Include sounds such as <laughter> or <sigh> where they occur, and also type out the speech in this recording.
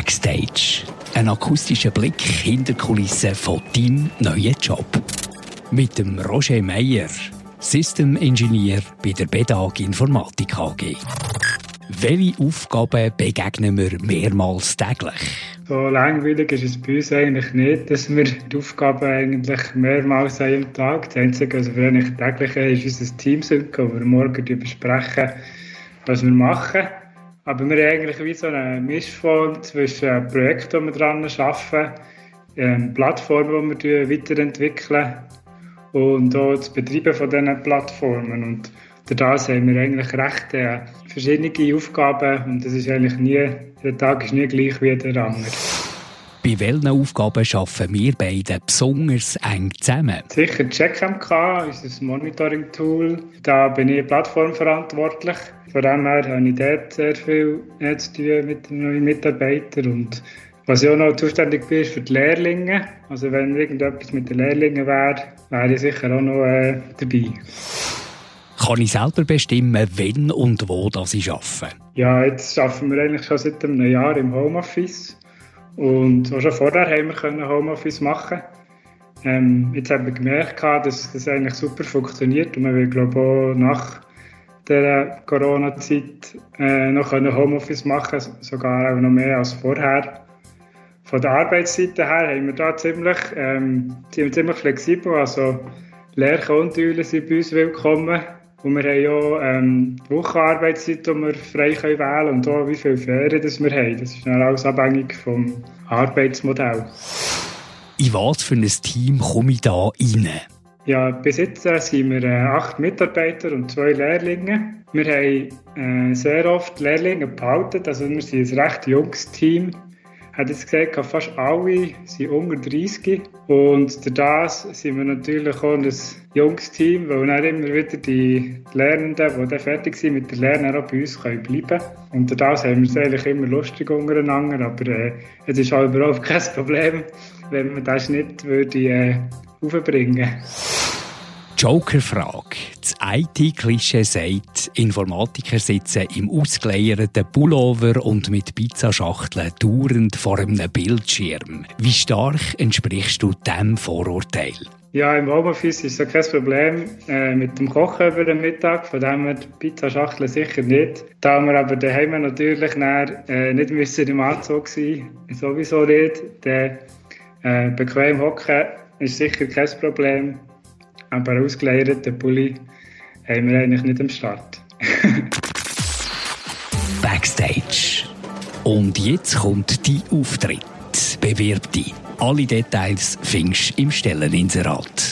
Backstage. Ein akustischer Blick hinter Kulissen von deinem neuen Job. Mit dem Roger Meyer, System Engineer bei der BEDAG Informatik AG. Welche Aufgaben begegnen wir mehrmals täglich? So langweilig ist es bei uns eigentlich nicht, dass wir die Aufgaben eigentlich mehrmals haben am Tag. Das Einzige, was wir eigentlich täglich haben, ist unser Teamsync, wo wir morgen besprechen, was wir machen. Aber wir haben eigentlich wie so eine Mischform zwischen Projekten, die wir daran arbeiten, Plattformen, die wir weiterentwickeln und auch das Betreiben von diesen Plattformen. Und dadurch haben wir eigentlich recht äh, verschiedene Aufgaben und das ist eigentlich nie, der Tag ist nie gleich wie der andere. Bei welchen Aufgaben arbeiten wir beide besonders eng zusammen? Sicher CheckMK, unser Monitoring-Tool. Da bin ich plattformverantwortlich. Von dem her habe ich dort sehr viel zu tun mit den neuen Mitarbeitern. Und was ich auch noch zuständig bin, ist für die Lehrlinge. Also wenn irgendetwas mit den Lehrlingen wäre, wäre ich sicher auch noch äh, dabei. Kann ich selber bestimmen, wenn und wo das ich arbeite? Ja, jetzt arbeiten wir eigentlich schon seit einem Jahr im Homeoffice. Und auch schon vorher haben wir Homeoffice machen ähm, Jetzt haben wir gemerkt, dass das eigentlich super funktioniert und wir will, glaube auch nach der Corona-Zeit äh, noch Homeoffice machen sogar auch noch mehr als vorher. Von der Arbeitsseite her haben wir da ziemlich, ähm, ziemlich flexibel, also Lehrkonturen sind bei uns willkommen. Und wir haben ja ähm, die Wochenarbeitszeit, die wir frei können wählen können und auch wie viele Ferien das wir haben. Das ist dann alles abhängig vom Arbeitsmodell. In was für ein Team komme ich da rein? Ja, bis jetzt sind wir äh, acht Mitarbeiter und zwei Lehrlinge. Wir haben äh, sehr oft Lehrlinge behalten, also wir sind ein recht junges Team hat jetzt gesagt, fast alle sind unter 30 und durch das sind wir natürlich auch ein junges Team, weil dann immer wieder die Lernenden, die dann fertig sind mit der Lernen, auch bei uns können bleiben Und durch das haben wir es eigentlich immer lustig untereinander, aber äh, es ist halt überhaupt kein Problem, wenn man das nicht würde, äh, aufbringen. würde. Joker-Frage. Das IT-Klischee sagt, Informatiker sitzen im ausgeleierten Pullover und mit Pizzaschachteln dauernd vor einem Bildschirm. Wie stark entsprichst du diesem Vorurteil? Ja, im Homeoffice ist es kein Problem äh, mit dem Kochen über den Mittag, von dem her die Pizzaschachtel sicher nicht. Da wir aber daheim natürlich dann, äh, nicht müssen im Anzug sein sowieso nicht. Der äh, bequem hocken ist sicher kein Problem. Aber ausgeleierten Pulli haben wir eigentlich nicht am Start. <laughs> Backstage. Und jetzt kommt die Auftritt. Bewirb dich. Alle Details findest du im Stelleninserat.